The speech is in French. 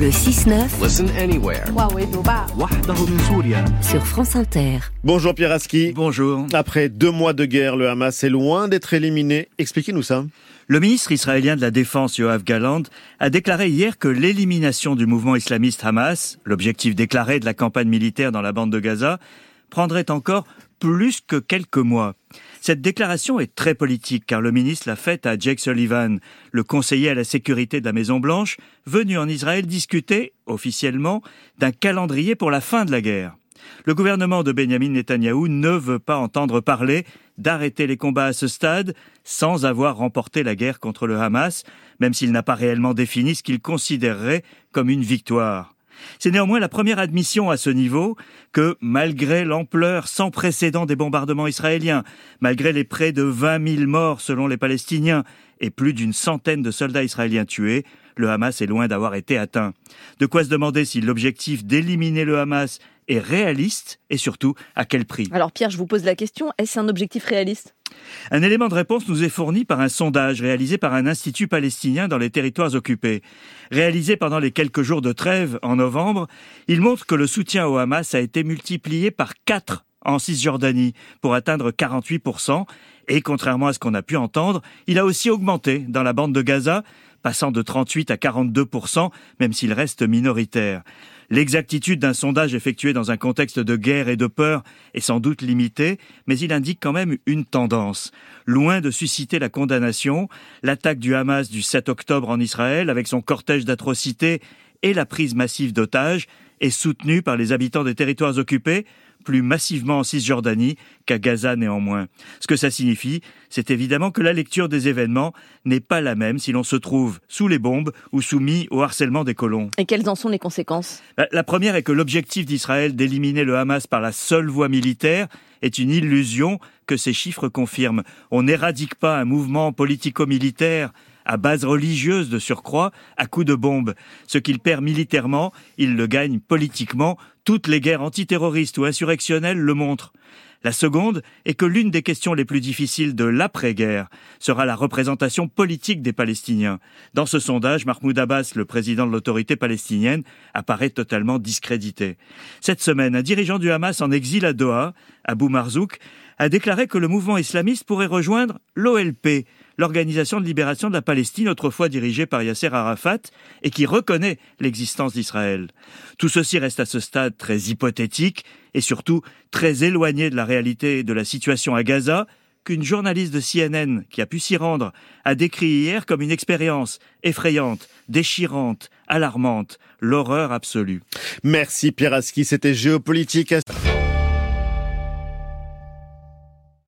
Le 6-9. Listen anywhere. Sur France Inter. Bonjour Pierre Aski. Bonjour. Après deux mois de guerre, le Hamas est loin d'être éliminé. Expliquez-nous ça. Le ministre israélien de la Défense, Yoav Galant, a déclaré hier que l'élimination du mouvement islamiste Hamas, l'objectif déclaré de la campagne militaire dans la bande de Gaza, prendrait encore plus que quelques mois. Cette déclaration est très politique car le ministre l'a faite à Jake Sullivan, le conseiller à la sécurité de la Maison Blanche, venu en Israël discuter, officiellement, d'un calendrier pour la fin de la guerre. Le gouvernement de Benjamin Netanyahou ne veut pas entendre parler d'arrêter les combats à ce stade sans avoir remporté la guerre contre le Hamas, même s'il n'a pas réellement défini ce qu'il considérerait comme une victoire. C'est néanmoins la première admission à ce niveau que, malgré l'ampleur sans précédent des bombardements israéliens, malgré les près de 20 000 morts selon les Palestiniens et plus d'une centaine de soldats israéliens tués, le Hamas est loin d'avoir été atteint. De quoi se demander si l'objectif d'éliminer le Hamas est réaliste et surtout à quel prix? Alors Pierre, je vous pose la question, est-ce un objectif réaliste? Un élément de réponse nous est fourni par un sondage réalisé par un institut palestinien dans les territoires occupés. Réalisé pendant les quelques jours de trêve en novembre, il montre que le soutien au Hamas a été multiplié par 4 en Cisjordanie pour atteindre 48%, et contrairement à ce qu'on a pu entendre, il a aussi augmenté dans la bande de Gaza, passant de 38 à 42%, même s'il reste minoritaire. L'exactitude d'un sondage effectué dans un contexte de guerre et de peur est sans doute limitée, mais il indique quand même une tendance. Loin de susciter la condamnation, l'attaque du Hamas du 7 octobre en Israël, avec son cortège d'atrocités et la prise massive d'otages, est soutenue par les habitants des territoires occupés, plus massivement en Cisjordanie qu'à Gaza néanmoins. Ce que ça signifie, c'est évidemment que la lecture des événements n'est pas la même si l'on se trouve sous les bombes ou soumis au harcèlement des colons. Et quelles en sont les conséquences? Bah, La première est que l'objectif d'Israël d'éliminer le Hamas par la seule voie militaire est une illusion que ces chiffres confirment. On n'éradique pas un mouvement politico-militaire à base religieuse de surcroît, à coups de bombe. Ce qu'il perd militairement, il le gagne politiquement. Toutes les guerres antiterroristes ou insurrectionnelles le montrent. La seconde est que l'une des questions les plus difficiles de l'après-guerre sera la représentation politique des Palestiniens. Dans ce sondage, Mahmoud Abbas, le président de l'autorité palestinienne, apparaît totalement discrédité. Cette semaine, un dirigeant du Hamas en exil à Doha, Abou Marzouk, a déclaré que le mouvement islamiste pourrait rejoindre l'OLP, l'Organisation de libération de la Palestine, autrefois dirigée par Yasser Arafat, et qui reconnaît l'existence d'Israël. Tout ceci reste à ce stade très hypothétique et surtout très éloigné de la réalité de la situation à Gaza, qu'une journaliste de CNN qui a pu s'y rendre a décrit hier comme une expérience effrayante, déchirante, alarmante, l'horreur absolue. Merci Pierre Aski, c'était géopolitique.